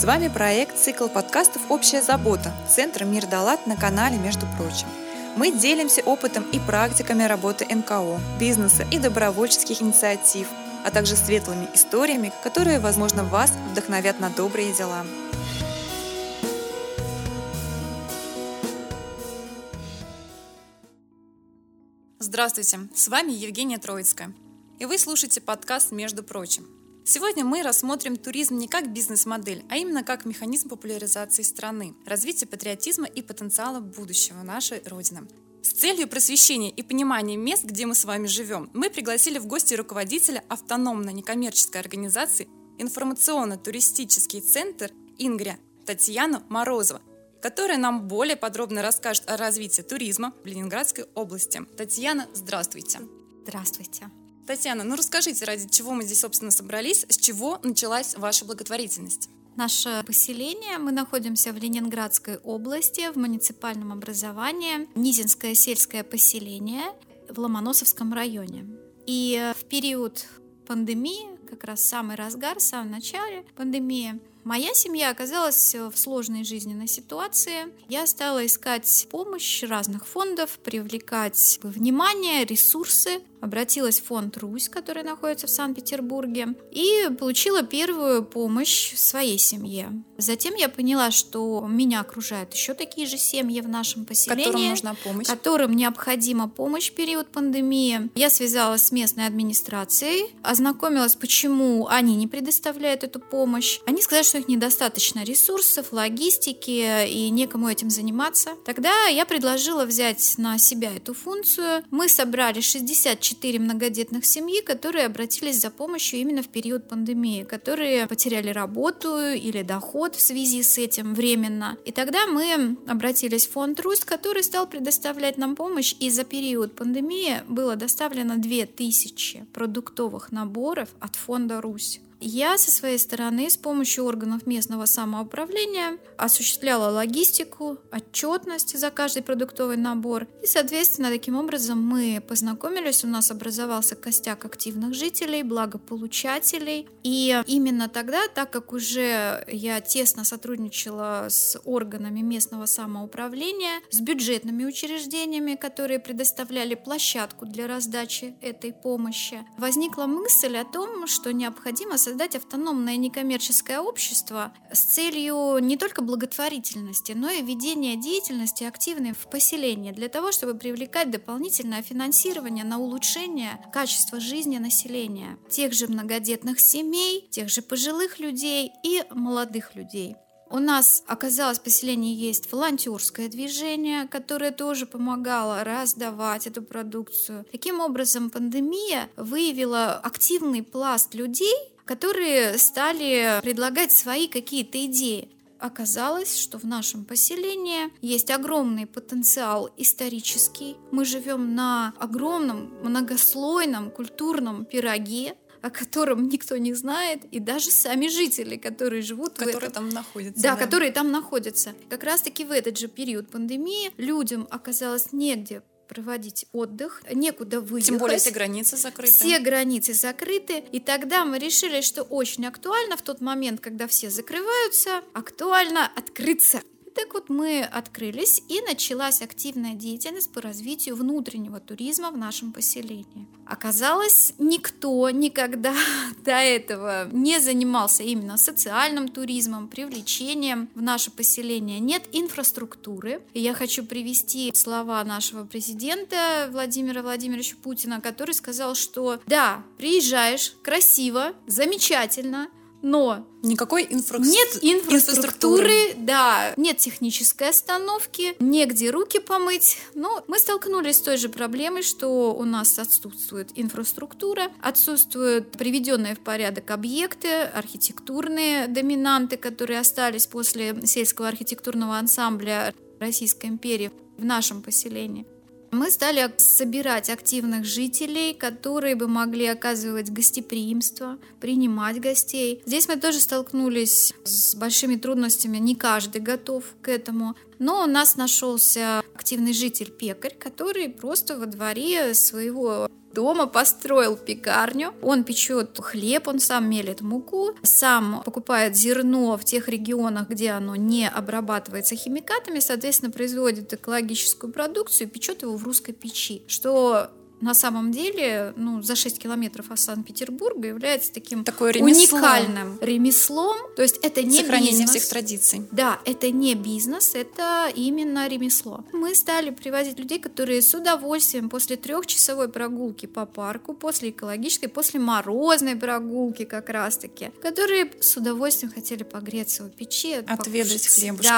С вами проект «Цикл подкастов «Общая забота» Центра «Мир Далат» на канале «Между прочим». Мы делимся опытом и практиками работы НКО, бизнеса и добровольческих инициатив, а также светлыми историями, которые, возможно, вас вдохновят на добрые дела. Здравствуйте, с вами Евгения Троицкая, и вы слушаете подкаст «Между прочим». Сегодня мы рассмотрим туризм не как бизнес-модель, а именно как механизм популяризации страны, развития патриотизма и потенциала будущего нашей Родины. С целью просвещения и понимания мест, где мы с вами живем, мы пригласили в гости руководителя автономной некоммерческой организации информационно-туристический центр «Ингрия» Татьяну Морозова, которая нам более подробно расскажет о развитии туризма в Ленинградской области. Татьяна, здравствуйте. Здравствуйте. Татьяна, ну расскажите, ради чего мы здесь, собственно, собрались, с чего началась ваша благотворительность? Наше поселение, мы находимся в Ленинградской области, в муниципальном образовании, Низинское сельское поселение в Ломоносовском районе. И в период пандемии, как раз самый разгар, в самом начале пандемии, Моя семья оказалась в сложной жизненной ситуации. Я стала искать помощь разных фондов, привлекать внимание, ресурсы обратилась в фонд «Русь», который находится в Санкт-Петербурге, и получила первую помощь своей семье. Затем я поняла, что меня окружают еще такие же семьи в нашем поселении, которым нужна помощь, которым необходима помощь в период пандемии. Я связалась с местной администрацией, ознакомилась, почему они не предоставляют эту помощь. Они сказали, что их недостаточно ресурсов, логистики и некому этим заниматься. Тогда я предложила взять на себя эту функцию. Мы собрали 64 четыре многодетных семьи, которые обратились за помощью именно в период пандемии, которые потеряли работу или доход в связи с этим временно. И тогда мы обратились в фонд «Русь», который стал предоставлять нам помощь, и за период пандемии было доставлено 2000 продуктовых наборов от фонда «Русь». Я со своей стороны с помощью органов местного самоуправления осуществляла логистику, отчетность за каждый продуктовый набор. И, соответственно, таким образом мы познакомились, у нас образовался костяк активных жителей, благополучателей. И именно тогда, так как уже я тесно сотрудничала с органами местного самоуправления, с бюджетными учреждениями, которые предоставляли площадку для раздачи этой помощи, возникла мысль о том, что необходимо создать создать автономное некоммерческое общество с целью не только благотворительности, но и ведения деятельности активной в поселении для того, чтобы привлекать дополнительное финансирование на улучшение качества жизни населения, тех же многодетных семей, тех же пожилых людей и молодых людей. У нас оказалось в поселении есть волонтерское движение, которое тоже помогало раздавать эту продукцию. Таким образом, пандемия выявила активный пласт людей, которые стали предлагать свои какие-то идеи. Оказалось, что в нашем поселении есть огромный потенциал исторический. Мы живем на огромном многослойном культурном пироге, о котором никто не знает, и даже сами жители, которые живут которые в этом... там находятся. Да, да, которые там находятся. Как раз-таки в этот же период пандемии людям оказалось негде проводить отдых, некуда выехать. Тем более все границы закрыты. Все границы закрыты. И тогда мы решили, что очень актуально в тот момент, когда все закрываются, актуально открыться. Так вот мы открылись и началась активная деятельность по развитию внутреннего туризма в нашем поселении. Оказалось, никто никогда до этого не занимался именно социальным туризмом, привлечением в наше поселение. Нет инфраструктуры. Я хочу привести слова нашего президента Владимира Владимировича Путина, который сказал, что да, приезжаешь, красиво, замечательно, но никакой инфра... нет инфраструктуры, инфраструктуры, да, нет технической остановки, негде руки помыть. Но мы столкнулись с той же проблемой, что у нас отсутствует инфраструктура, отсутствуют приведенные в порядок объекты, архитектурные доминанты, которые остались после сельского архитектурного ансамбля Российской империи в нашем поселении. Мы стали собирать активных жителей, которые бы могли оказывать гостеприимство, принимать гостей. Здесь мы тоже столкнулись с большими трудностями, не каждый готов к этому. Но у нас нашелся активный житель-пекарь, который просто во дворе своего дома построил пекарню. Он печет хлеб, он сам мелит муку, сам покупает зерно в тех регионах, где оно не обрабатывается химикатами, соответственно, производит экологическую продукцию и печет его в русской печи, что на самом деле, ну, за 6 километров от Санкт-Петербурга является таким Такое ремесло. уникальным ремеслом. То есть это не Сохранение бизнес. всех традиций. Да, это не бизнес, это именно ремесло. Мы стали привозить людей, которые с удовольствием после трехчасовой прогулки по парку, после экологической, после морозной прогулки как раз-таки, которые с удовольствием хотели погреться у печи, Отведать покушать. хлебушка.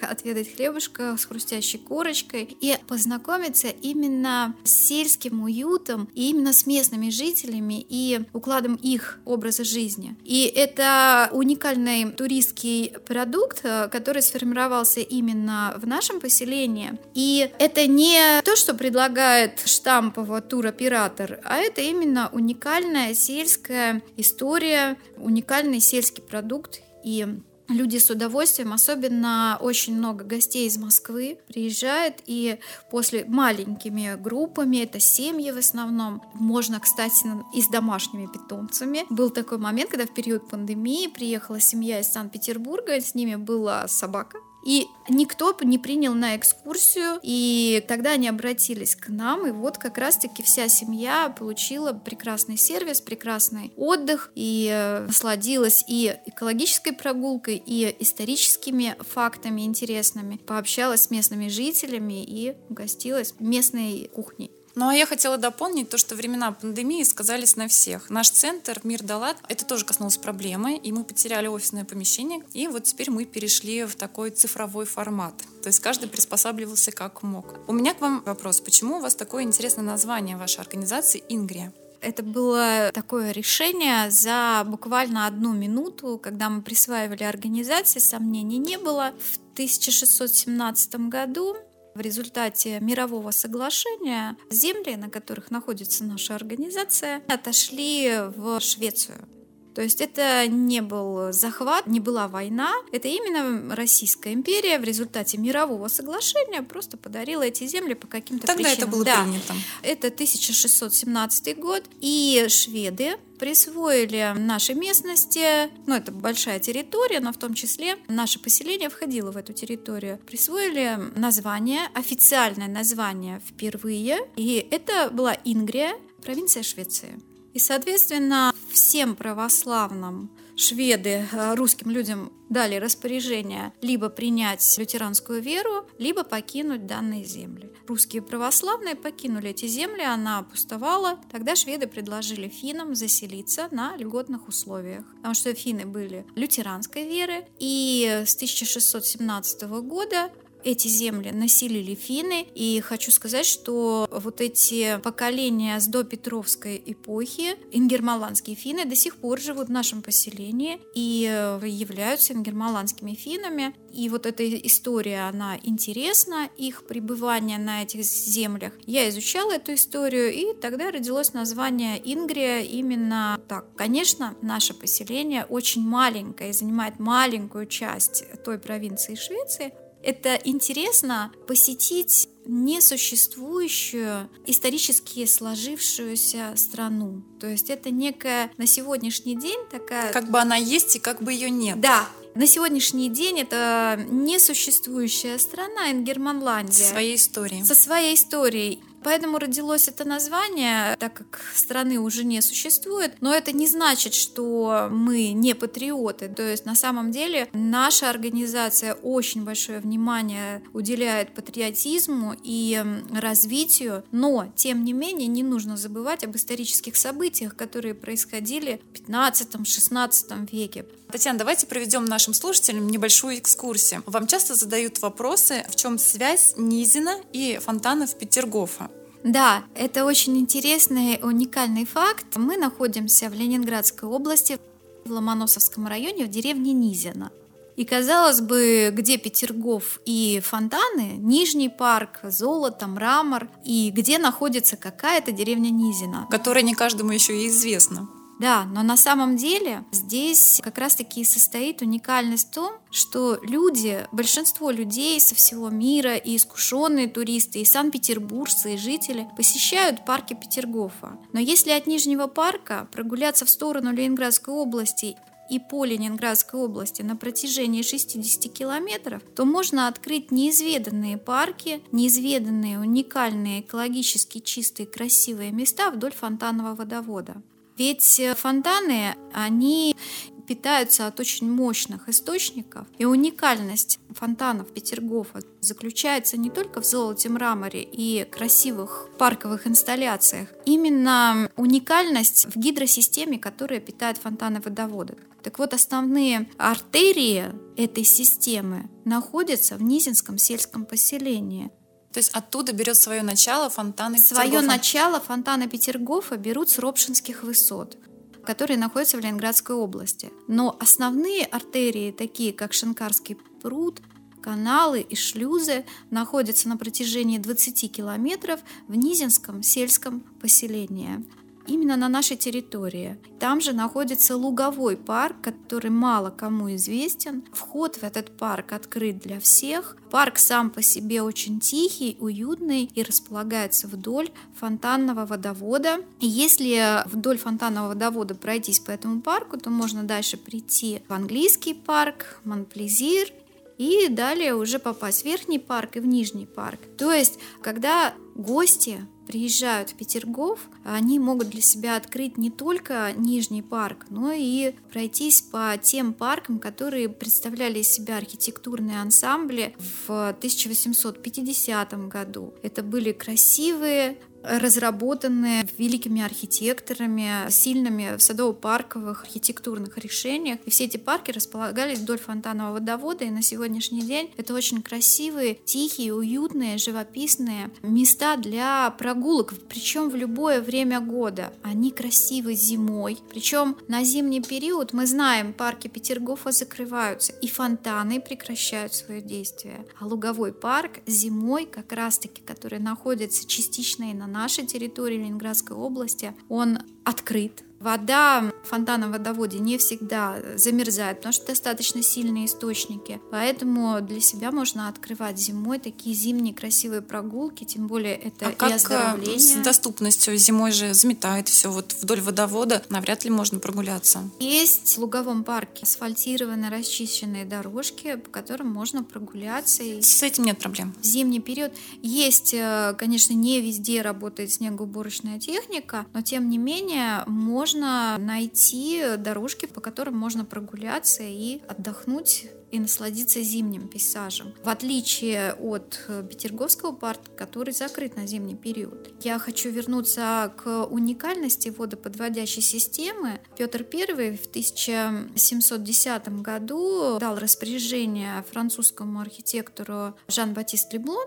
Да, отведать хлебушка с хрустящей корочкой и познакомиться именно с сельским уютом и именно с местными жителями и укладом их образа жизни. И это уникальный туристский продукт, э, который сформировался именно в нашем поселении. И это не то, что предлагает штампово туроператор, а это именно уникальная сельская история, уникальный сельский продукт и Люди с удовольствием, особенно очень много гостей из Москвы приезжают и после маленькими группами, это семьи в основном, можно, кстати, и с домашними питомцами. Был такой момент, когда в период пандемии приехала семья из Санкт-Петербурга, с ними была собака, и никто не принял на экскурсию, и тогда они обратились к нам, и вот как раз-таки вся семья получила прекрасный сервис, прекрасный отдых, и э, насладилась и экологической прогулкой, и историческими фактами интересными, пообщалась с местными жителями и угостилась местной кухней. Ну а я хотела дополнить то, что времена пандемии сказались на всех. Наш центр Мир Далат, это тоже коснулось проблемы, и мы потеряли офисное помещение, и вот теперь мы перешли в такой цифровой формат. То есть каждый приспосабливался как мог. У меня к вам вопрос. Почему у вас такое интересное название вашей организации «Ингрия»? Это было такое решение за буквально одну минуту, когда мы присваивали организации, сомнений не было. В 1617 году в результате мирового соглашения земли, на которых находится наша организация, отошли в Швецию. То есть это не был захват, не была война, это именно Российская империя в результате мирового соглашения просто подарила эти земли по каким-то Тогда причинам. это было да. принято. Это 1617 год, и шведы присвоили нашей местности, ну это большая территория, но в том числе наше поселение входило в эту территорию, присвоили название, официальное название впервые, и это была Ингрия, провинция Швеции. И, соответственно, всем православным шведы э, русским людям дали распоряжение либо принять лютеранскую веру, либо покинуть данные земли. Русские православные покинули эти земли, она пустовала. Тогда шведы предложили финнам заселиться на льготных условиях, потому что финны были лютеранской веры, и с 1617 года эти земли населили финны, и хочу сказать, что вот эти поколения с допетровской эпохи, ингермаландские финны до сих пор живут в нашем поселении и являются ингермаландскими финнами. И вот эта история, она интересна, их пребывание на этих землях. Я изучала эту историю, и тогда родилось название Ингрия именно так. Конечно, наше поселение очень маленькое и занимает маленькую часть той провинции Швеции, это интересно посетить несуществующую, исторически сложившуюся страну. То есть это некая на сегодняшний день такая... Как бы она есть и как бы ее нет. Да, на сегодняшний день это несуществующая страна Ингерманландия. Со своей историей. Со своей историей. Поэтому родилось это название, так как страны уже не существует. Но это не значит, что мы не патриоты. То есть на самом деле наша организация очень большое внимание уделяет патриотизму и развитию. Но, тем не менее, не нужно забывать об исторических событиях, которые происходили в 15-16 веке. Татьяна, давайте проведем нашим слушателям небольшую экскурсию. Вам часто задают вопросы, в чем связь Низина и фонтанов Петергофа? Да, это очень интересный, уникальный факт. Мы находимся в Ленинградской области, в Ломоносовском районе, в деревне Низина. И казалось бы, где Петергоф и фонтаны, Нижний парк, золото, мрамор, и где находится какая-то деревня Низина. Которая не каждому еще и известна. Да, но на самом деле здесь как раз-таки и состоит уникальность в том, что люди, большинство людей со всего мира, и искушенные туристы, и санкт-петербуржцы, и жители посещают парки Петергофа. Но если от Нижнего парка прогуляться в сторону Ленинградской области и по Ленинградской области на протяжении 60 километров, то можно открыть неизведанные парки, неизведанные уникальные экологически чистые красивые места вдоль фонтанного водовода. Ведь э, фонтаны, они питаются от очень мощных источников. И уникальность фонтанов Петергофа заключается не только в золоте, мраморе и красивых парковых инсталляциях. Именно уникальность в гидросистеме, которая питает фонтаны водовода. Так вот, основные артерии этой системы находятся в Низинском сельском поселении. То есть оттуда берет свое начало фонтаны Свое Петергофа? начало фонтаны Петергофа берут с Ропшинских высот которые находятся в Ленинградской области. Но основные артерии, такие как Шинкарский пруд, каналы и шлюзы, находятся на протяжении 20 километров в Низинском сельском поселении именно на нашей территории. Там же находится луговой парк, который мало кому известен. Вход в этот парк открыт для всех. Парк сам по себе очень тихий, уютный и располагается вдоль фонтанного водовода. Если вдоль фонтанного водовода пройтись по этому парку, то можно дальше прийти в английский парк, Монплезир и далее уже попасть в верхний парк и в нижний парк. То есть, когда гости приезжают в Петергоф, они могут для себя открыть не только Нижний парк, но и пройтись по тем паркам, которые представляли из себя архитектурные ансамбли в 1850 году. Это были красивые разработанные великими архитекторами, сильными садово-парковых архитектурных решениях. И все эти парки располагались вдоль фонтанного водовода, и на сегодняшний день это очень красивые, тихие, уютные, живописные места для прогулок, причем в любое время года. Они красивы зимой, причем на зимний период мы знаем, парки Петергофа закрываются, и фонтаны прекращают свое действие. А луговой парк зимой, как раз-таки, который находится частично и на нашей территории Ленинградской области, он открыт, Вода в фонтанном водоводе не всегда замерзает, потому что достаточно сильные источники. Поэтому для себя можно открывать зимой такие зимние красивые прогулки, тем более это а и как э, оздоровление. с доступностью? Зимой же заметает все. Вот вдоль водовода навряд ли можно прогуляться. Есть в Луговом парке асфальтированные, расчищенные дорожки, по которым можно прогуляться. И С этим нет проблем. в зимний период есть, э, конечно, не везде работает снегоуборочная техника, но тем не менее можно найти дорожки, по которым можно прогуляться и отдохнуть и насладиться зимним пейзажем. В отличие от э, Петерговского парка, который закрыт на зимний период. Я хочу вернуться к уникальности водоподводящей системы. Петр I в 1710 году дал распоряжение французскому архитектору Жан-Батист Леблон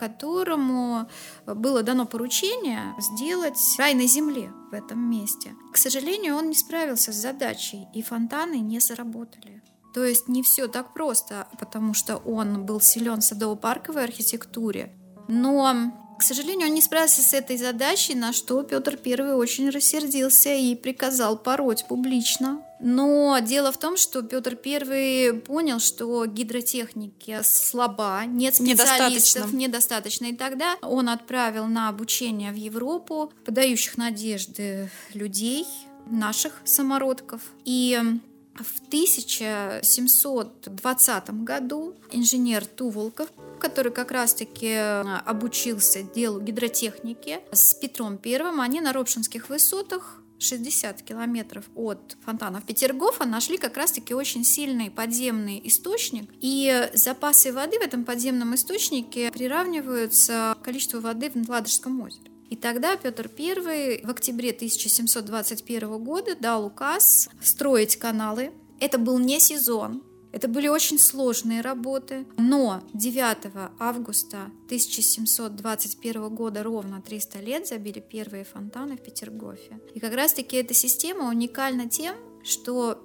которому было дано поручение сделать рай на земле в этом месте. К сожалению, он не справился с задачей, и фонтаны не заработали. То есть не все так просто, потому что он был силен в садово-парковой архитектуре. Но, к сожалению, он не справился с этой задачей, на что Петр I очень рассердился и приказал пороть публично но дело в том, что Петр I понял, что гидротехники слаба, нет специалистов, Недостаточно. недостаточно. И тогда он отправил на обучение в Европу подающих надежды людей, наших самородков. И в 1720 году инженер Туволков, который как раз-таки обучился делу гидротехники с Петром Первым, они на Ропшинских высотах 60 километров от фонтанов Петергофа нашли как раз-таки очень сильный подземный источник. И запасы воды в этом подземном источнике приравниваются к количеству воды в Ладожском озере. И тогда Петр I в октябре 1721 года дал указ строить каналы. Это был не сезон, это были очень сложные работы, но 9 августа 1721 года, ровно 300 лет, забили первые фонтаны в Петергофе. И как раз-таки эта система уникальна тем, что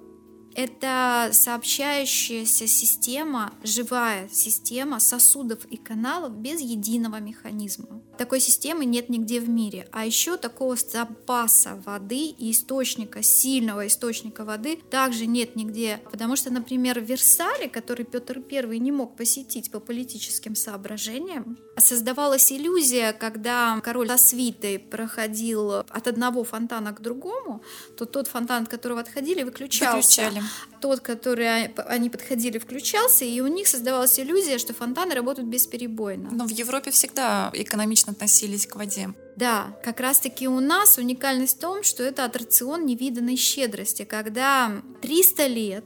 это сообщающаяся система, живая система сосудов и каналов без единого механизма. Такой системы нет нигде в мире. А еще такого запаса воды и источника, сильного источника воды также нет нигде. Потому что, например, в Версале, который Петр I не мог посетить по политическим соображениям, создавалась иллюзия, когда король со свитой проходил от одного фонтана к другому, то тот фонтан, от которого отходили, выключался. Выключали. Тот, который они подходили, включался, и у них создавалась иллюзия, что фонтаны работают бесперебойно. Но в Европе всегда экономично относились к воде. Да, как раз-таки у нас уникальность в том, что это аттракцион невиданной щедрости, когда 300 лет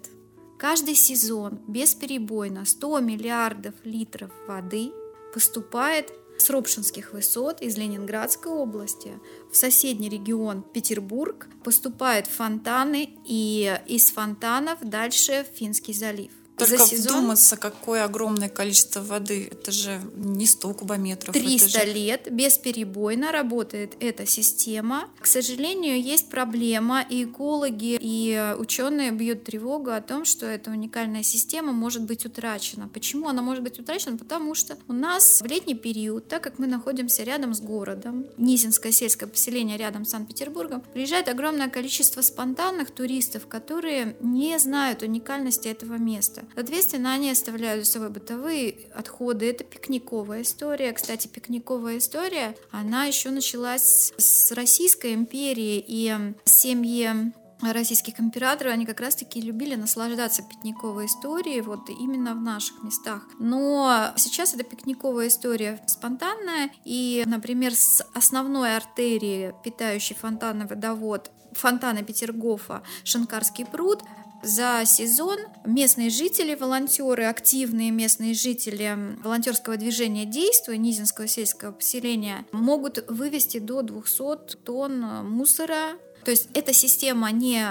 каждый сезон бесперебойно 100 миллиардов литров воды поступает с Ропшинских высот из Ленинградской области в соседний регион Петербург, поступают фонтаны и из фонтанов дальше Финский залив. Только за сезон... вдуматься, какое огромное количество воды. Это же не 100 кубометров. 300 же... лет бесперебойно работает эта система. К сожалению, есть проблема, и экологи, и ученые бьют тревогу о том, что эта уникальная система может быть утрачена. Почему она может быть утрачена? Потому что у нас в летний период, так как мы находимся рядом с городом, Низинское сельское поселение рядом с Санкт-Петербургом, приезжает огромное количество спонтанных туристов, которые не знают уникальности этого места. Соответственно, они оставляют за собой бытовые отходы. Это пикниковая история. Кстати, пикниковая история, она еще началась с Российской империи, и семьи российских императоров, они как раз-таки любили наслаждаться пикниковой историей вот именно в наших местах. Но сейчас эта пикниковая история спонтанная, и, например, с основной артерии, питающей фонтанный водовод фонтана Петергофа Шанкарский пруд за сезон местные жители, волонтеры, активные местные жители волонтерского движения «Действуй» Низинского сельского поселения могут вывести до 200 тонн мусора. То есть эта система не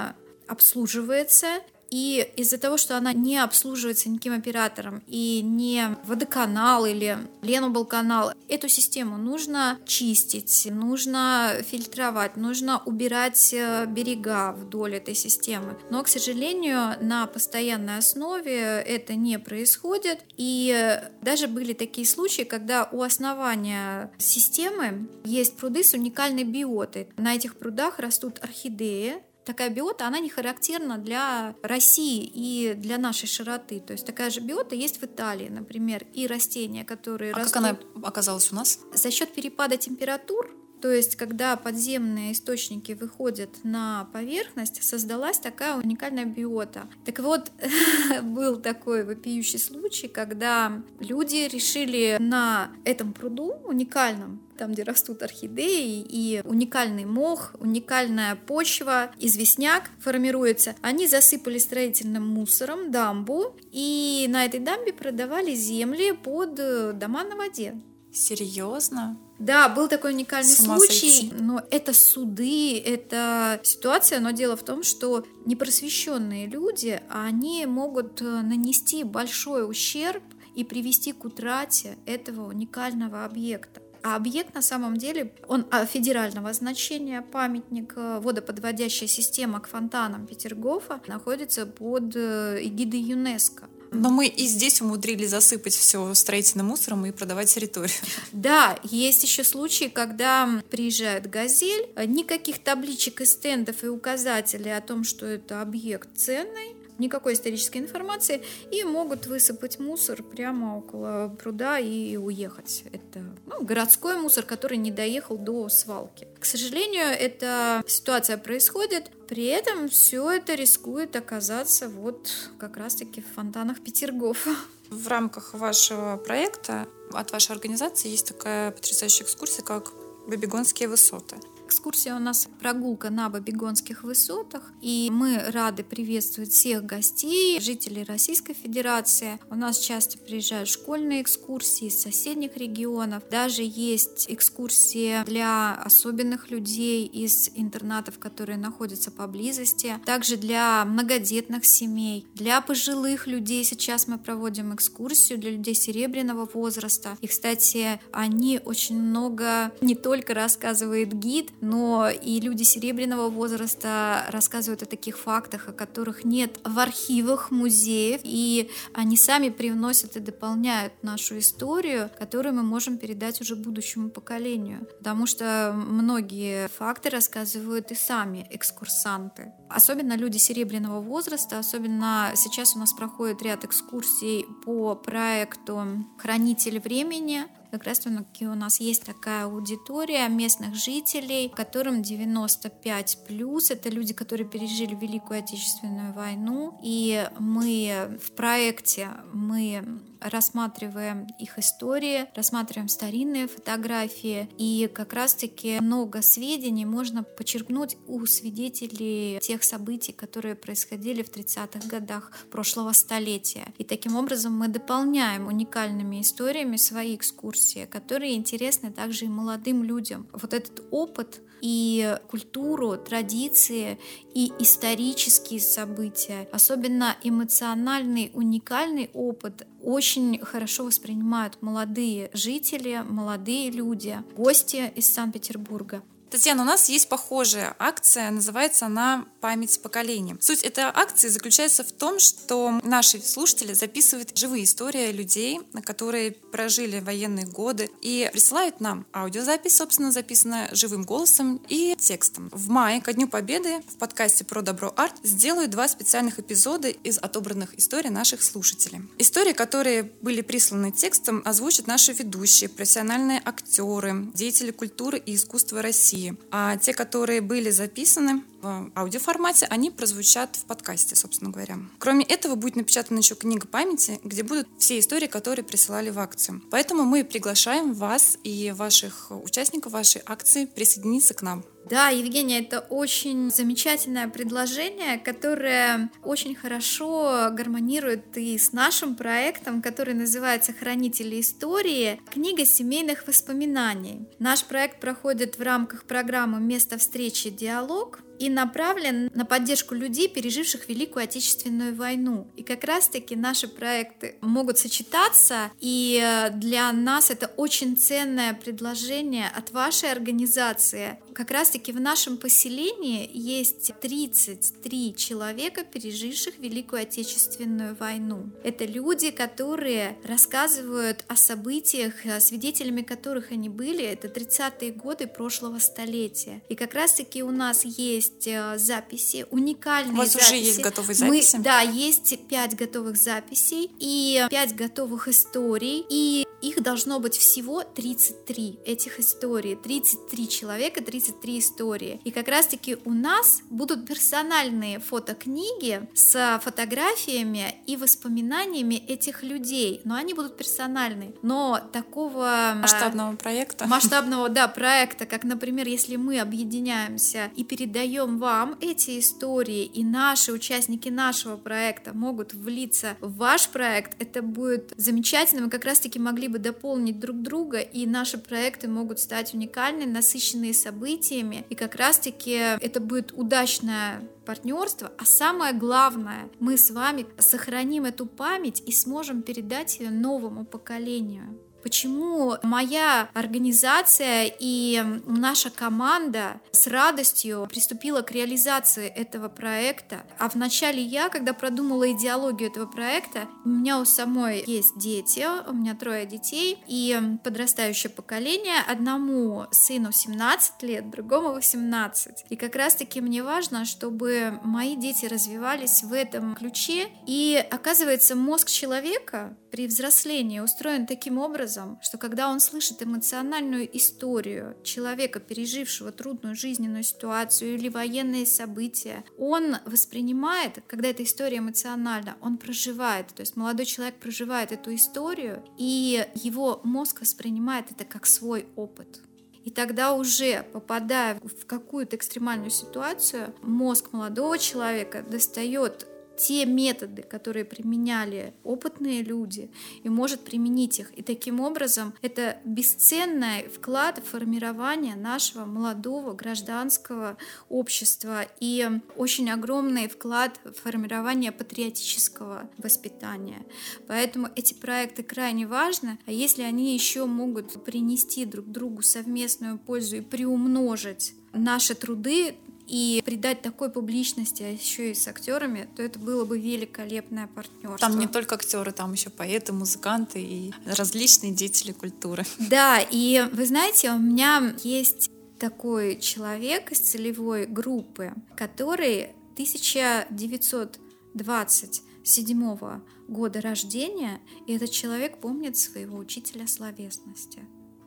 обслуживается, и из-за того, что она не обслуживается никаким оператором и не водоканал или Леноблканал, эту систему нужно чистить, нужно фильтровать, нужно убирать э, берега вдоль этой системы. Но, к сожалению, на постоянной основе это не происходит. И даже были такие случаи, когда у основания системы есть пруды с уникальной биотой. На этих прудах растут орхидеи, такая биота, она не характерна для России и для нашей широты. То есть такая же биота есть в Италии, например, и растения, которые а растут... как она оказалась у нас? За счет перепада температур то есть, когда подземные источники выходят на поверхность, создалась такая уникальная биота. Так вот, был такой вопиющий случай, когда люди решили на этом пруду уникальном там, где растут орхидеи, и уникальный мох, уникальная почва, известняк формируется. Они засыпали строительным мусором дамбу, и на этой дамбе продавали земли под дома на воде. Серьезно? Да, был такой уникальный случай, сойти. но это суды, это ситуация, но дело в том, что непросвещенные люди, они могут э, нанести большой ущерб и привести к утрате этого уникального объекта. А объект на самом деле, он федерального значения, памятник, э, водоподводящая система к фонтанам Петергофа находится под э, эгидой ЮНЕСКо. Но мы и здесь умудрились засыпать все строительным мусором и продавать территорию. Да, есть еще случаи, когда приезжает газель, никаких табличек и стендов и указателей о том, что это объект ценный, никакой исторической информации, и могут высыпать мусор прямо около пруда и уехать. Это ну, городской мусор, который не доехал до свалки. К сожалению, эта ситуация происходит, при этом все это рискует оказаться вот как раз-таки в фонтанах Петергофа. В рамках вашего проекта от вашей организации есть такая потрясающая экскурсия, как Бабигонские высоты экскурсия у нас прогулка на Бабигонских высотах, и мы рады приветствовать всех гостей, жителей Российской Федерации. У нас часто приезжают школьные экскурсии из соседних регионов, даже есть экскурсии для особенных людей из интернатов, которые находятся поблизости, также для многодетных семей, для пожилых людей сейчас мы проводим экскурсию для людей серебряного возраста. И, кстати, они очень много не только рассказывает гид, но и люди серебряного возраста рассказывают о таких фактах, о которых нет в архивах музеев, и они сами привносят и дополняют нашу историю, которую мы можем передать уже будущему поколению. Потому что многие факты рассказывают и сами экскурсанты. Особенно люди серебряного возраста, особенно сейчас у нас проходит ряд экскурсий по проекту «Хранитель времени», как раз таки у нас есть такая аудитория местных жителей, которым 95 плюс. Это люди, которые пережили Великую Отечественную войну. И мы в проекте мы рассматриваем их истории, рассматриваем старинные фотографии, и как раз-таки много сведений можно почерпнуть у свидетелей тех событий, которые происходили в 30-х годах прошлого столетия. И таким образом мы дополняем уникальными историями свои экскурсии, которые интересны также и молодым людям. Вот этот опыт и культуру, традиции и исторические события, особенно эмоциональный, уникальный опыт очень хорошо воспринимают молодые жители, молодые люди, гости из Санкт-Петербурга. Татьяна, у нас есть похожая акция, называется она «Память поколений». Суть этой акции заключается в том, что наши слушатели записывают живые истории людей, которые прожили военные годы, и присылают нам аудиозапись, собственно, записанная живым голосом и текстом. В мае, ко Дню Победы, в подкасте про добро арт сделаю два специальных эпизода из отобранных историй наших слушателей. Истории, которые были присланы текстом, озвучат наши ведущие, профессиональные актеры, деятели культуры и искусства России, другие. А те, которые были записаны в аудиоформате, они прозвучат в подкасте, собственно говоря. Кроме этого, будет напечатана еще книга памяти, где будут все истории, которые присылали в акцию. Поэтому мы приглашаем вас и ваших участников вашей акции присоединиться к нам. Да, Евгения, это очень замечательное предложение, которое очень хорошо гармонирует и с нашим проектом, который называется «Хранители истории. Книга семейных воспоминаний». Наш проект проходит в рамках программы «Место встречи. Диалог», и направлен на поддержку людей, переживших Великую Отечественную войну. И как раз-таки наши проекты могут сочетаться, и для нас это очень ценное предложение от вашей организации. Как раз-таки в нашем поселении есть 33 человека, переживших Великую Отечественную войну. Это люди, которые рассказывают о событиях, свидетелями которых они были. Это 30-е годы прошлого столетия. И как раз-таки у нас есть э, записи, уникальные У вас записи. уже есть готовые записи? Мы, да, есть пять готовых записей и пять готовых историй. И их должно быть всего 33 этих историй. 33 человека, 33 истории. И как раз-таки у нас будут персональные фотокниги с фотографиями и воспоминаниями этих людей. Но они будут персональные. Но такого... Э, масштабного проекта. Масштабного, да, проекта, как, например, если мы объединяемся и передаем вам эти истории, и наши участники нашего проекта могут влиться в ваш проект, это будет замечательно. Мы как раз-таки могли бы дополнить друг друга, и наши проекты могут стать уникальными, насыщенные событиями, и как раз-таки это будет удачное партнерство, а самое главное, мы с вами сохраним эту память и сможем передать ее новому поколению. Почему моя организация и наша команда с радостью приступила к реализации этого проекта? А вначале я, когда продумала идеологию этого проекта, у меня у самой есть дети, у меня трое детей и подрастающее поколение. Одному сыну 17 лет, другому 18. И как раз-таки мне важно, чтобы мои дети развивались в этом ключе. И оказывается, мозг человека при взрослении устроен таким образом, что когда он слышит эмоциональную историю человека, пережившего трудную жизненную ситуацию или военные события, он воспринимает, когда эта история эмоциональна, он проживает, то есть молодой человек проживает эту историю, и его мозг воспринимает это как свой опыт. И тогда уже, попадая в какую-то экстремальную ситуацию, мозг молодого человека достает те методы, которые применяли опытные люди, и может применить их. И таким образом это бесценный вклад в формирование нашего молодого гражданского общества и очень огромный вклад в формирование патриотического воспитания. Поэтому эти проекты крайне важны, а если они еще могут принести друг другу совместную пользу и приумножить наши труды и придать такой публичности, а еще и с актерами, то это было бы великолепное партнерство. Там не только актеры, там еще поэты, музыканты и различные деятели культуры. Да, и вы знаете, у меня есть такой человек из целевой группы, который 1927 года рождения, и этот человек помнит своего учителя словесности.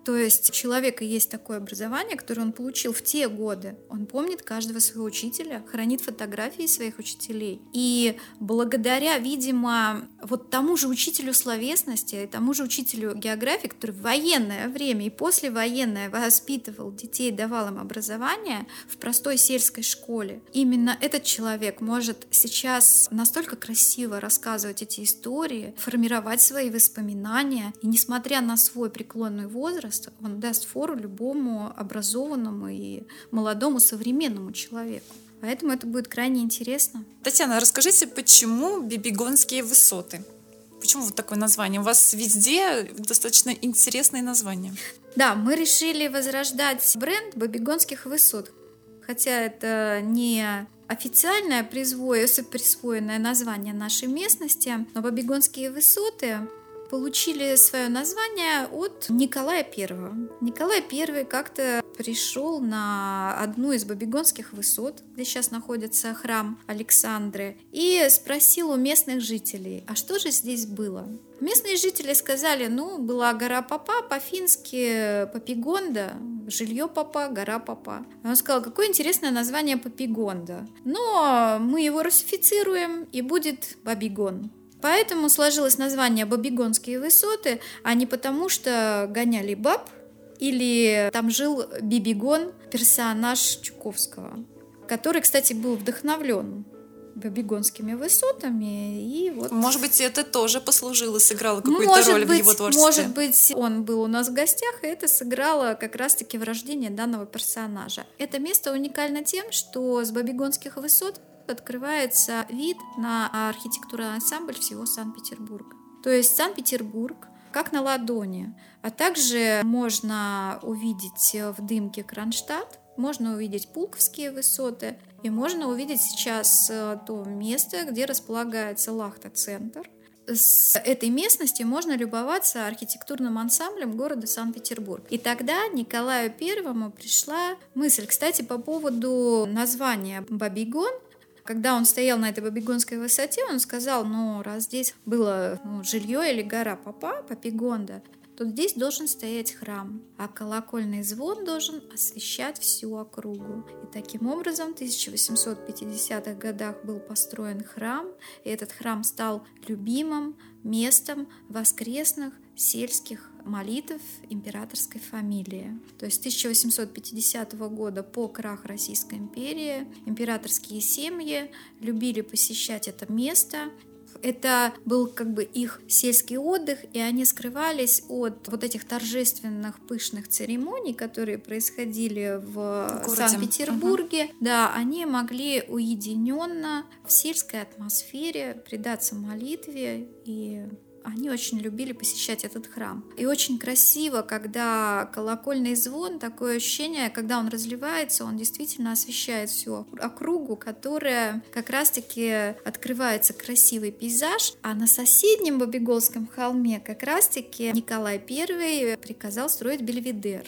То есть у человека есть такое образование, которое он получил в те годы. Он помнит каждого своего учителя, хранит фотографии своих учителей. И благодаря, видимо, вот тому же учителю словесности и тому же учителю географии, который в военное время и послевоенное воспитывал детей, давал им образование в простой сельской школе, именно этот человек может сейчас настолько красиво рассказывать эти истории, формировать свои воспоминания. И несмотря на свой преклонный возраст, возраст, он даст фору любому образованному и молодому современному человеку. Поэтому это будет крайне интересно. Татьяна, расскажите, почему Бибигонские высоты? Почему вот такое название? У вас везде достаточно интересные названия. Да, мы решили возрождать бренд Бабигонских высот. Хотя это не официальное присвоенное название нашей местности, но Бабигонские высоты получили свое название от Николая I. Николай I как-то пришел на одну из Бабигонских высот, где сейчас находится храм Александры, и спросил у местных жителей, а что же здесь было? Местные жители сказали, ну, была гора Папа, по-фински Папигонда, жилье Папа, гора Папа. Он сказал, какое интересное название Папигонда. Но мы его русифицируем, и будет Бабигон. Поэтому сложилось название Бабигонские высоты, а не потому, что гоняли баб, или там жил Бибигон, персонаж Чуковского, который, кстати, был вдохновлен Бабигонскими высотами. И вот... Может быть, это тоже послужило, сыграло какую-то роль быть, в его творчестве. Может быть, он был у нас в гостях, и это сыграло как раз-таки в рождении данного персонажа. Это место уникально тем, что с Бабигонских высот открывается вид на архитектурный ансамбль всего Санкт-Петербурга. То есть Санкт-Петербург как на ладони. А также можно увидеть в дымке Кронштадт, можно увидеть Пулковские высоты, и можно увидеть сейчас э, то место, где располагается Лахта-центр. С этой местности можно любоваться архитектурным ансамблем города Санкт-Петербург. И тогда Николаю Первому пришла мысль, кстати, по поводу названия Бабигон, когда он стоял на этой Бабигонской высоте, он сказал, ну, раз здесь было ну, жилье или гора Папа, Папигонда, то здесь должен стоять храм, а колокольный звон должен освещать всю округу. И таким образом в 1850-х годах был построен храм, и этот храм стал любимым местом воскресных сельских молитв императорской фамилии. То есть с 1850 года по крах Российской империи императорские семьи любили посещать это место, это был как бы их сельский отдых, и они скрывались от вот этих торжественных пышных церемоний, которые происходили в, Санкт-Петербурге. Угу. Да, они могли уединенно в сельской атмосфере предаться молитве и они очень любили посещать этот храм. И очень красиво, когда колокольный звон, такое ощущение, когда он разливается, он действительно освещает всю округу, которая как раз-таки открывается красивый пейзаж, а на соседнем Бабиголском холме как раз-таки Николай I приказал строить Бельведер.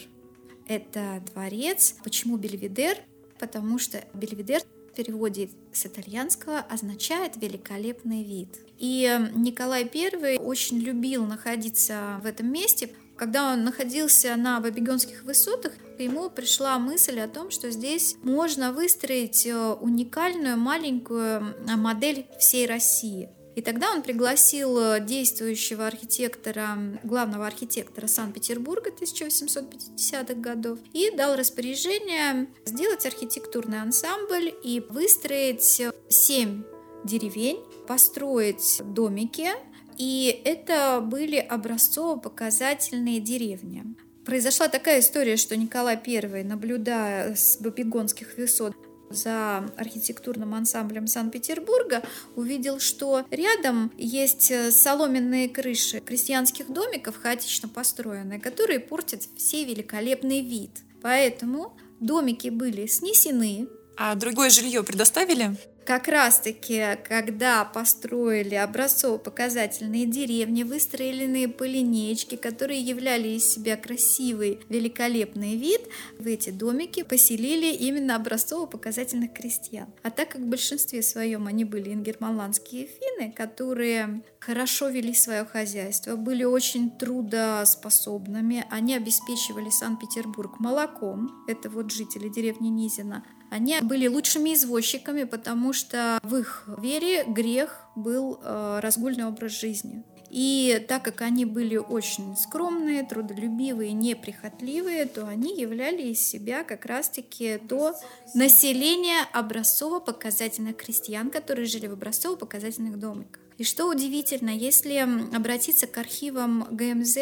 Это дворец. Почему Бельведер? Потому что Бельведер переводе с итальянского означает «великолепный вид». И Николай I очень любил находиться в этом месте. Когда он находился на Бабигонских высотах, ему пришла мысль о том, что здесь можно выстроить э, уникальную маленькую модель всей России. И тогда он пригласил э, действующего архитектора, главного архитектора Санкт-Петербурга 1850-х годов и дал распоряжение сделать архитектурный ансамбль и выстроить семь деревень, построить домики, и это были образцово-показательные деревни. Произошла такая история, что Николай I, наблюдая с Бабигонских высот за архитектурным ансамблем Санкт-Петербурга, увидел, что рядом есть э, соломенные крыши крестьянских домиков, хаотично построенные, которые портят все великолепный вид. Поэтому домики были снесены. А другое жилье предоставили? как раз-таки, когда построили образцово-показательные деревни, выстроенные по линейке, которые являли из себя красивый, великолепный вид, в эти домики поселили именно образцово-показательных крестьян. А так как в большинстве своем они были ингерманландские финны, которые хорошо вели свое хозяйство, были очень трудоспособными, они обеспечивали Санкт-Петербург молоком, это вот жители деревни Низина, они были лучшими извозчиками, потому что в их вере грех был э, разгульный образ жизни. И так как они были очень скромные, трудолюбивые, неприхотливые, то они являли из себя как раз-таки то население образцово-показательных крестьян, которые жили в образцово-показательных домиках. И что удивительно, если обратиться к архивам ГМЗ,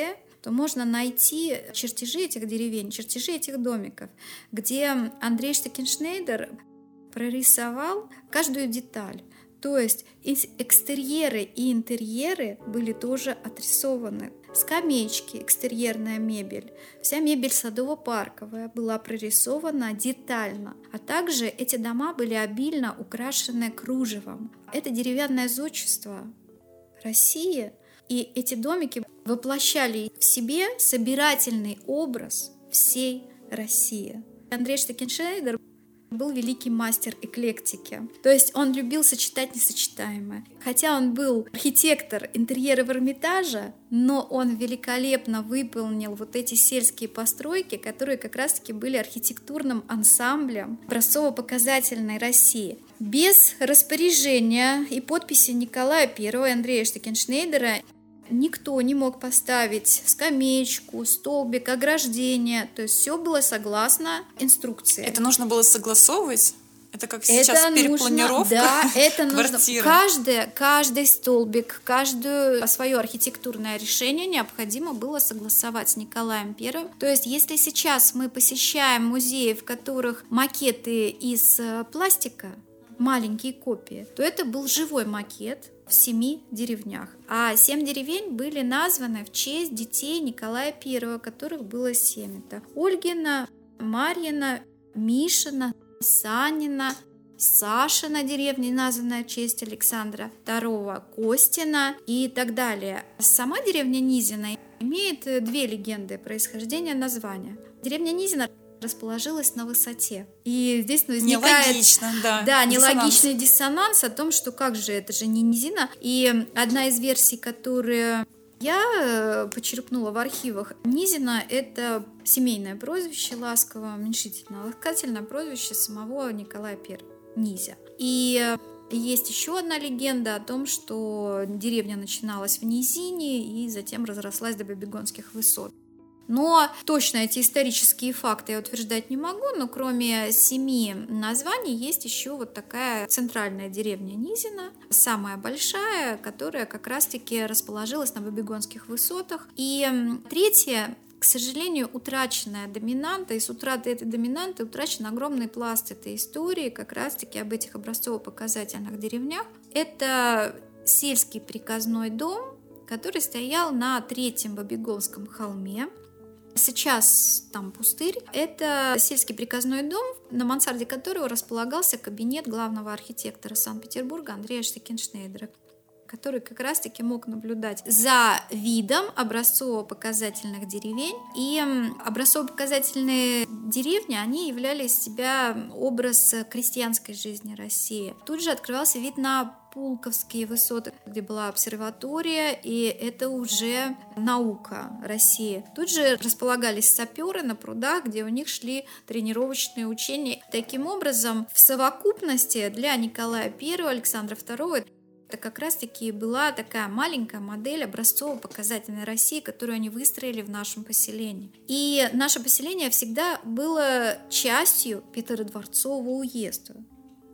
то можно найти чертежи этих деревень, чертежи этих домиков, где Андрей Штекеншнейдер прорисовал каждую деталь. То есть экстерьеры и интерьеры были тоже отрисованы. Скамеечки, экстерьерная мебель, вся мебель садово-парковая была прорисована детально. А также эти дома были обильно украшены кружевом. Это деревянное зодчество России – и эти домики воплощали в себе собирательный образ всей России. Андрей Штекеншейдер был великий мастер эклектики. То есть он любил сочетать несочетаемое. Хотя он был архитектор интерьера в Эрмитаже, но он великолепно выполнил вот эти сельские постройки, которые как раз-таки были архитектурным ансамблем образцово-показательной России. Без распоряжения и подписи Николая I Андрея Штекеншнейдера Никто не мог поставить скамеечку, столбик, ограждение. То есть все было согласно инструкции. Это нужно было согласовывать? Это как сейчас это перепланировка нужно, Да, это нужно. Каждый, каждый столбик, каждое свое архитектурное решение необходимо было согласовать с Николаем Первым. То есть, если сейчас мы посещаем музеи, в которых макеты из э, пластика, маленькие копии, то это был живой макет, семи деревнях. А семь деревень были названы в честь детей Николая I, которых было семь. Это Ольгина, Марьина, Мишина, Санина, Сашина деревня, названная в честь Александра II, Костина и так далее. Сама деревня Низина имеет две легенды происхождения названия. Деревня Низина расположилась на высоте. И здесь возникает... Нелогично, да. Да, нелогичный диссонанс. диссонанс о том, что как же, это же не низина. И одна из версий, которую я э, почерпнула в архивах. Низина – это семейное прозвище ласково, уменьшительно ласкательное прозвище самого Николая I, Низя. И есть еще одна легенда о том, что деревня начиналась в низине и затем разрослась до Бабигонских высот. Но точно эти исторические факты я утверждать не могу, но кроме семи названий есть еще вот такая центральная деревня Низина, самая большая, которая как раз-таки расположилась на Бабигонских высотах. И третья к сожалению, утраченная доминанта, и с утратой этой доминанты утрачен огромный пласт этой истории, как раз-таки об этих образцово-показательных деревнях. Это сельский приказной дом, который стоял на третьем Бабиговском холме. Сейчас там пустырь. Это сельский приказной дом, на мансарде которого располагался кабинет главного архитектора Санкт-Петербурга Андрея Штекеншнейдера который как раз-таки мог наблюдать за видом образцово-показательных деревень. И образцово-показательные деревни, они являли из себя образ крестьянской жизни России. Тут же открывался вид на Пулковские высоты, где была обсерватория, и это уже наука России. Тут же располагались саперы на прудах, где у них шли тренировочные учения. Таким образом, в совокупности для Николая I, Александра II это как раз-таки была такая маленькая модель образцово-показательной России, которую они выстроили в нашем поселении. И наше поселение всегда было частью Петродворцового уезда.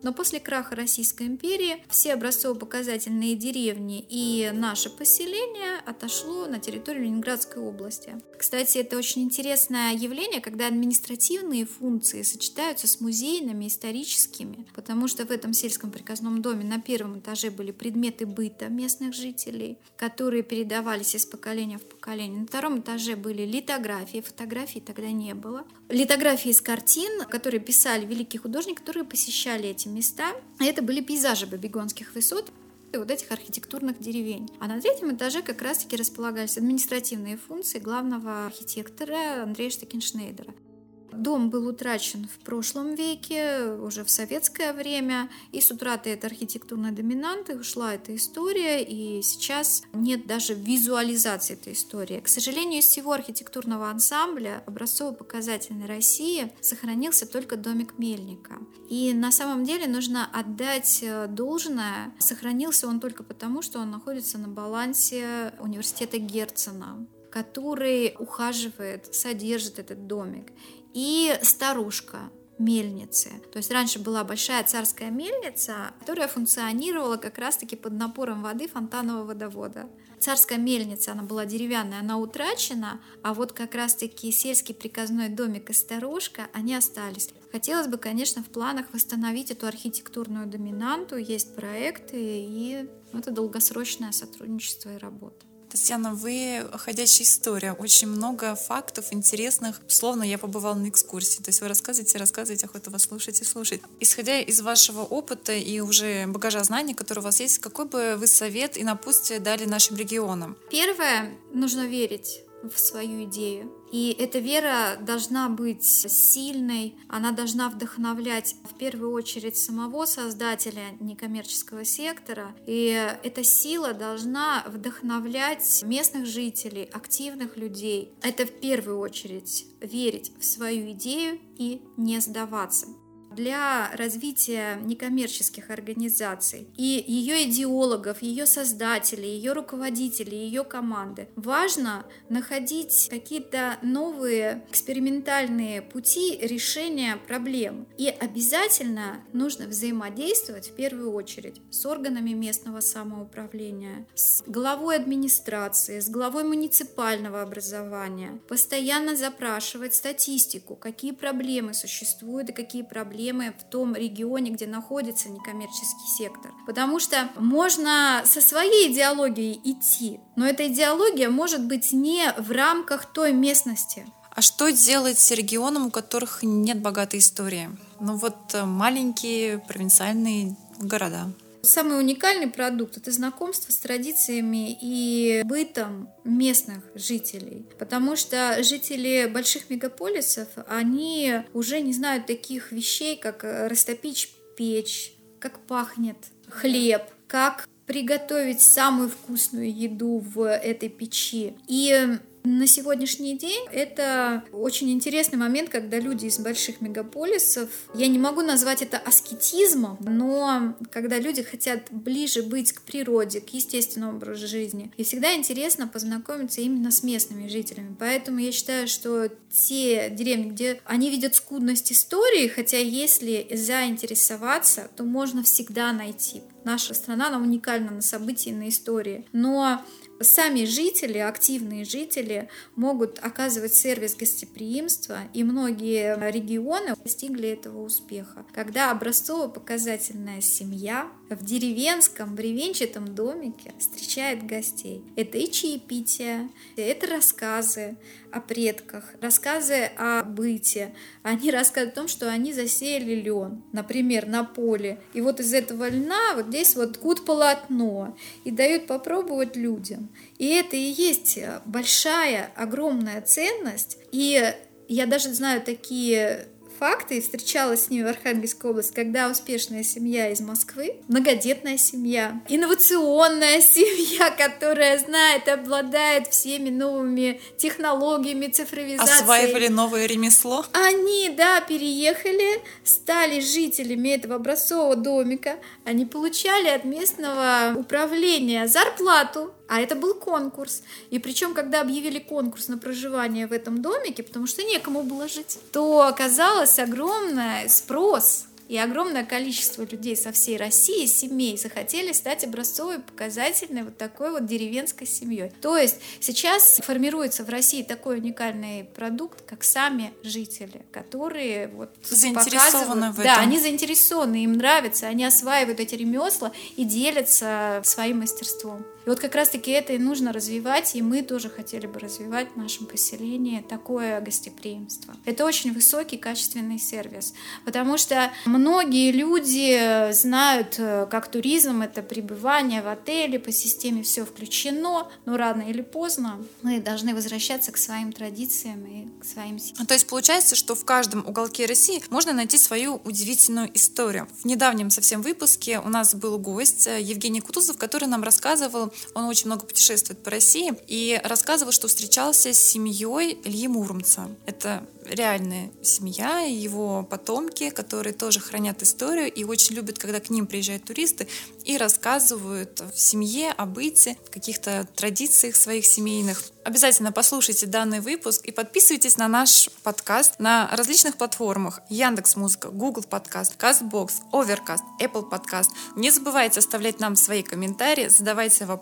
Но после краха Российской империи все образцово-показательные деревни и наше поселение отошло на территорию Ленинградской области. Кстати, это очень интересное явление, когда административные функции сочетаются с музейными, историческими, потому что в этом сельском приказном доме на первом этаже были предметы быта местных жителей, которые передавались из поколения в поколение. На втором этаже были литографии, фотографий тогда не было. Литографии из картин, которые писали великие художники, которые посещали эти места. Это были пейзажи Бабигонских высот и вот этих архитектурных деревень. А на третьем этаже как раз-таки располагались административные функции главного архитектора Андрея Штекеншнейдера. Дом был утрачен в прошлом веке, уже в советское время, и с утратой этой архитектурной доминанты ушла эта история, и сейчас нет даже визуализации этой истории. К сожалению, из всего архитектурного ансамбля образцово-показательной России сохранился только домик Мельника. И на самом деле нужно отдать э, должное, сохранился он только потому, что он находится на балансе университета Герцена который ухаживает, содержит этот домик и старушка мельницы. То есть раньше была большая царская мельница, которая функционировала как раз-таки под напором воды фонтанного водовода. Царская мельница, она была деревянная, она утрачена, а вот как раз-таки сельский приказной домик и старушка, они остались. Хотелось бы, конечно, в планах восстановить эту архитектурную доминанту, есть проекты, и это долгосрочное сотрудничество и работа. Татьяна, вы ходячая история, очень много фактов интересных. Словно я побывала на экскурсии. То есть вы рассказываете, рассказываете, охота вас слушать и слушать. Исходя из вашего опыта и уже багажа знаний, который у вас есть, какой бы вы совет и напутствие дали нашим регионам? Первое, нужно верить в свою идею. И эта вера должна быть сильной, она должна вдохновлять в первую очередь самого создателя некоммерческого сектора. И эта сила должна вдохновлять местных жителей, активных людей. Это в первую очередь верить в свою идею и не сдаваться для развития некоммерческих организаций и ее идеологов, ее создателей, ее руководителей, ее команды. Важно находить какие-то новые экспериментальные пути решения проблем. И обязательно нужно взаимодействовать в первую очередь с органами местного самоуправления, с главой администрации, с главой муниципального образования, постоянно запрашивать статистику, какие проблемы существуют и какие проблемы проблемы в том регионе, где находится некоммерческий сектор. Потому что можно со своей идеологией идти, но эта идеология может быть не в рамках той местности. А что делать с регионом, у которых нет богатой истории? Ну вот э, маленькие провинциальные города. Самый уникальный продукт – это знакомство с традициями и бытом местных жителей. Потому что жители больших мегаполисов, они уже не знают таких вещей, как растопить печь, как пахнет хлеб, как приготовить самую вкусную еду в этой печи. И на сегодняшний день это очень интересный момент, когда люди из больших мегаполисов, я не могу назвать это аскетизмом, но когда люди хотят ближе быть к природе, к естественному образу жизни. И всегда интересно познакомиться именно с местными жителями. Поэтому я считаю, что те деревни, где они видят скудность истории, хотя если заинтересоваться, то можно всегда найти. Наша страна, она уникальна на событии, на истории. Но сами жители, активные жители могут оказывать сервис гостеприимства, и многие регионы достигли этого успеха. Когда образцово-показательная семья в деревенском бревенчатом домике встречает гостей. Это и чаепитие, это рассказы о предках, рассказы о быте. Они рассказывают о том, что они засеяли лен, например, на поле. И вот из этого льна вот здесь вот кут полотно и дают попробовать людям. И это и есть большая, огромная ценность. И я даже знаю такие факты и встречалась с ними в Архангельской области, когда успешная семья из Москвы, многодетная семья, инновационная семья, которая знает обладает всеми новыми технологиями цифровизации. Осваивали новое ремесло? Они, да, переехали, стали жителями этого образцового домика, они получали от местного управления зарплату, а это был конкурс. И причем, когда объявили конкурс на проживание в этом домике, потому что некому было жить, то оказалось огромный спрос И огромное количество людей со всей России, семей, захотели стать образцовой, показательной вот такой вот деревенской семьей. То есть сейчас формируется в России такой уникальный продукт, как сами жители, которые вот заинтересованы в этом. Да, они заинтересованы, им нравится, они осваивают эти ремесла и делятся своим мастерством. И вот как раз-таки это и нужно развивать, и мы тоже хотели бы развивать в нашем поселении такое гостеприимство. Это очень высокий качественный сервис, потому что многие люди знают, э, как туризм — это пребывание в отеле, по системе все включено, но рано или поздно мы должны возвращаться к своим традициям и к своим а То есть получается, что в каждом уголке России можно найти свою удивительную историю. В недавнем совсем выпуске у нас был гость э, Евгений Кутузов, который нам рассказывал он очень много путешествует по России и рассказывал, что встречался с семьей Ильи Муромца. Это реальная семья, его потомки, которые тоже хранят историю и очень любят, когда к ним приезжают туристы и рассказывают в семье о быте, каких-то традициях своих семейных. Обязательно послушайте данный выпуск и подписывайтесь на наш подкаст на различных платформах Яндекс Музыка, Google Подкаст, Castbox, Overcast, Apple Подкаст. Не забывайте оставлять нам свои комментарии, задавайте вопросы,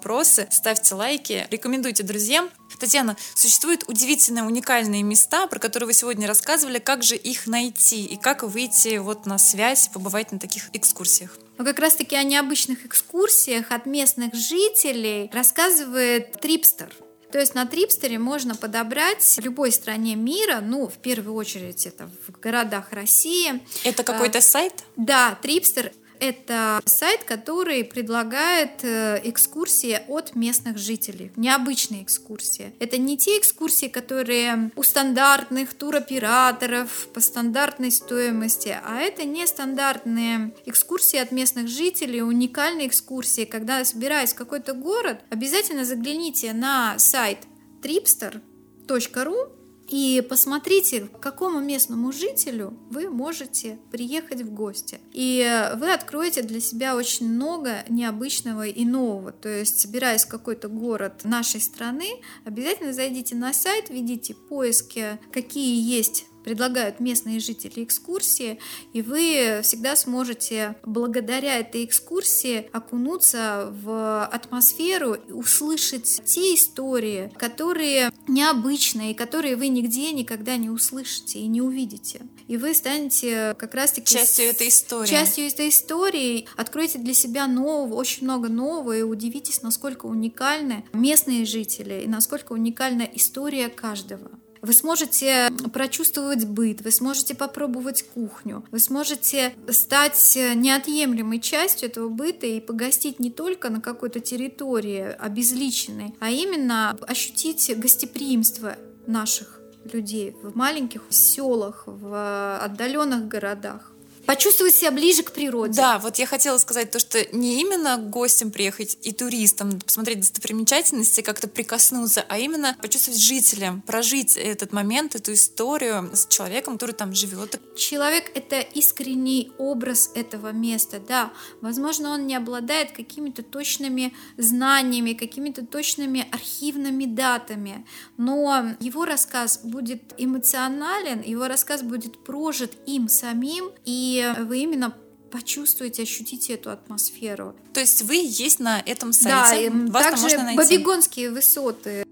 ставьте лайки, рекомендуйте друзьям. Татьяна, существуют удивительные, уникальные места, про которые вы сегодня рассказывали. Как же их найти и как выйти вот на связь, побывать на таких экскурсиях? Но как раз-таки о необычных экскурсиях от местных жителей рассказывает Трипстер. То есть на Трипстере можно подобрать в любой стране мира, ну, в первую очередь это в городах России. Это какой-то а, сайт? Да, Трипстер это сайт, который предлагает э, экскурсии от местных жителей, необычные экскурсии. Это не те экскурсии, которые у стандартных туроператоров по стандартной стоимости, а это нестандартные экскурсии от местных жителей, уникальные экскурсии. Когда собираясь в какой-то город, обязательно загляните на сайт tripster.ru и посмотрите, к какому местному жителю вы можете приехать в гости. И вы откроете для себя очень много необычного и нового. То есть, собираясь в какой-то город нашей страны, обязательно зайдите на сайт, введите поиски, какие есть предлагают местные жители экскурсии, и вы всегда сможете благодаря этой экскурсии окунуться в атмосферу, услышать те истории, которые необычные, которые вы нигде никогда не услышите и не увидите. И вы станете как раз-таки частью этой истории. Частью этой истории. Откройте для себя нового, очень много нового и удивитесь, насколько уникальны местные жители и насколько уникальна история каждого. Вы сможете прочувствовать быт, вы сможете попробовать кухню, вы сможете стать неотъемлемой частью этого быта и погостить не только на какой-то территории обезличенной, а именно ощутить гостеприимство наших людей в маленьких селах, в отдаленных городах почувствовать себя ближе к природе. Да, вот я хотела сказать то, что не именно гостям приехать и туристам посмотреть достопримечательности, как-то прикоснуться, а именно почувствовать жителям, прожить этот момент, эту историю с человеком, который там живет. Человек — это искренний образ этого места, да. Возможно, он не обладает какими-то точными знаниями, какими-то точными архивными датами, но его рассказ будет эмоционален, его рассказ будет прожит им самим, и вы именно почувствуете, ощутите эту атмосферу. То есть вы есть на этом сайте? Да, Вас также можно найти? Бабигонские высоты,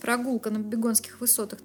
прогулка на Бабигонских высотах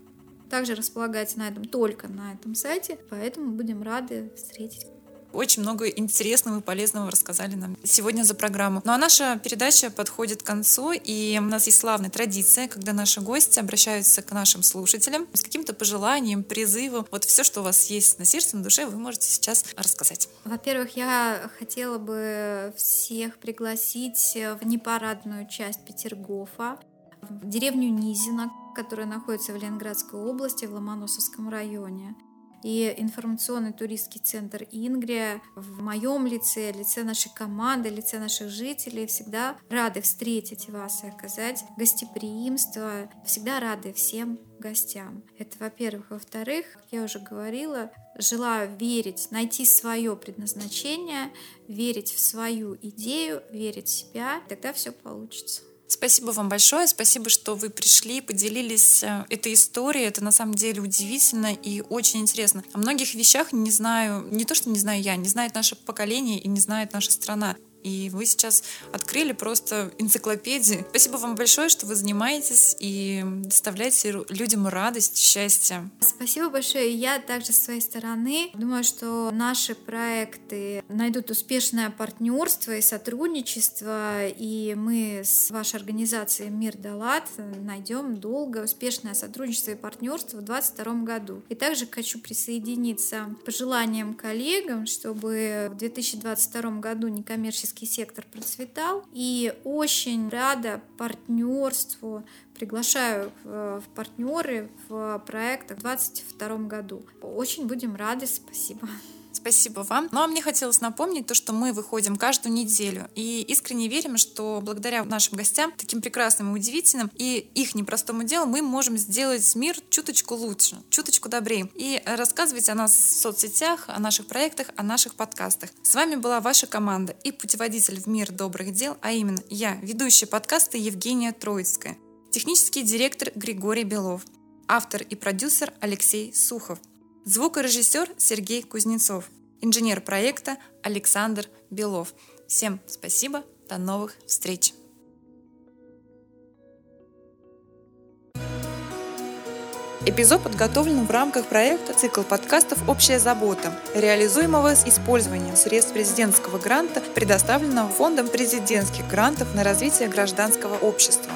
также располагается на этом, только на этом сайте, поэтому будем рады встретить очень много интересного и полезного рассказали нам сегодня за программу. Ну а наша передача подходит к концу, и у нас есть славная традиция, когда наши гости обращаются к нашим слушателям с каким-то пожеланием, призывом. Вот все, что у вас есть на сердце, на душе, вы можете сейчас рассказать. Во-первых, я хотела бы всех пригласить в непарадную часть Петергофа, в деревню Низина, которая находится в Ленинградской области, в Ломоносовском районе и информационный туристский центр Ингрия в моем лице, лице нашей команды, лице наших жителей всегда рады встретить вас и оказать гостеприимство, всегда рады всем гостям. Это, во-первых. Во-вторых, как я уже говорила, желаю верить, найти свое предназначение, верить в свою идею, верить в себя, тогда все получится. Спасибо вам большое, спасибо, что вы пришли, поделились э, этой историей. Это на самом деле удивительно и очень интересно. О многих вещах не знаю, не то, что не знаю я, не знает наше поколение и не знает наша страна. И вы сейчас открыли просто энциклопедию. Спасибо вам большое, что вы занимаетесь и доставляете людям радость, счастье. Спасибо большое. Я также с своей стороны думаю, что наши проекты найдут успешное партнерство и сотрудничество, и мы с вашей организацией Мир Далат найдем долгое успешное сотрудничество и партнерство в 2022 году. И также хочу присоединиться к пожеланиям коллегам, чтобы в 2022 году некоммерческий некоммерческий сектор процветал. И очень рада партнерству, приглашаю в партнеры в проектах в 2022 году. Очень будем рады, спасибо. Спасибо вам. Ну а мне хотелось напомнить то, что мы выходим каждую неделю и искренне верим, что благодаря нашим гостям, таким прекрасным и удивительным, и их непростому делу мы можем сделать мир чуточку лучше, чуточку добрее и рассказывать о нас в соцсетях, о наших проектах, о наших подкастах. С вами была ваша команда и путеводитель в мир добрых дел, а именно я, ведущая подкаста Евгения Троицкая, технический директор Григорий Белов, автор и продюсер Алексей Сухов, Звукорежиссер Сергей Кузнецов. Инженер проекта Александр Белов. Всем спасибо. До новых встреч. Эпизод подготовлен в рамках проекта «Цикл подкастов «Общая забота», реализуемого с использованием средств президентского гранта, предоставленного Фондом президентских грантов на развитие гражданского общества.